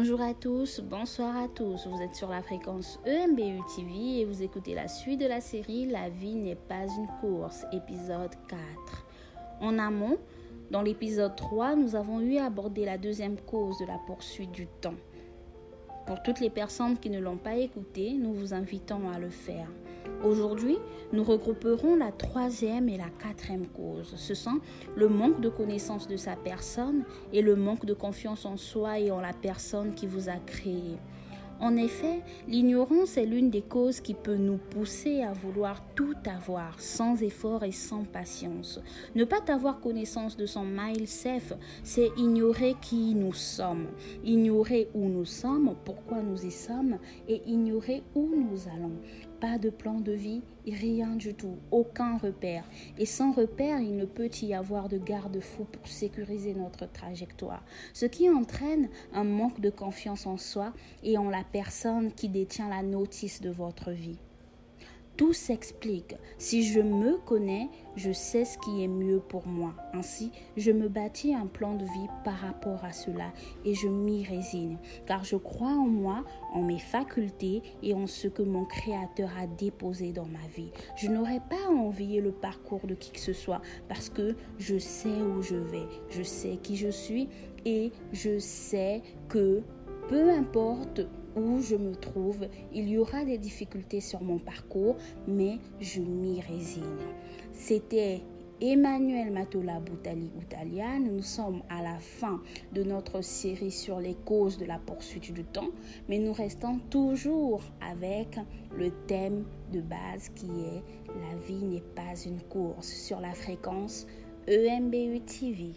Bonjour à tous, bonsoir à tous. Vous êtes sur la fréquence EMBU TV et vous écoutez la suite de la série La vie n'est pas une course, épisode 4. En amont, dans l'épisode 3, nous avons eu à aborder la deuxième cause de la poursuite du temps. Pour toutes les personnes qui ne l'ont pas écouté, nous vous invitons à le faire. Aujourd'hui, nous regrouperons la troisième et la quatrième cause. Ce sont le manque de connaissance de sa personne et le manque de confiance en soi et en la personne qui vous a créé. En effet, l'ignorance est l'une des causes qui peut nous pousser à vouloir tout avoir sans effort et sans patience. Ne pas avoir connaissance de son mindset, c'est ignorer qui nous sommes, ignorer où nous sommes, pourquoi nous y sommes et ignorer où nous allons. Pas de plan de vie, rien du tout, aucun repère. Et sans repère, il ne peut y avoir de garde-fou pour sécuriser notre trajectoire. Ce qui entraîne un manque de confiance en soi et en la personne qui détient la notice de votre vie. Tout s'explique. Si je me connais, je sais ce qui est mieux pour moi. Ainsi, je me bâtis un plan de vie par rapport à cela et je m'y résigne, car je crois en moi, en mes facultés et en ce que mon Créateur a déposé dans ma vie. Je n'aurais pas à le parcours de qui que ce soit parce que je sais où je vais, je sais qui je suis et je sais que peu importe où je me trouve, il y aura des difficultés sur mon parcours, mais je m'y résigne. C'était Emmanuel Matola Boutali Outalia. Nous sommes à la fin de notre série sur les causes de la poursuite du temps, mais nous restons toujours avec le thème de base qui est La vie n'est pas une course sur la fréquence EMBU TV.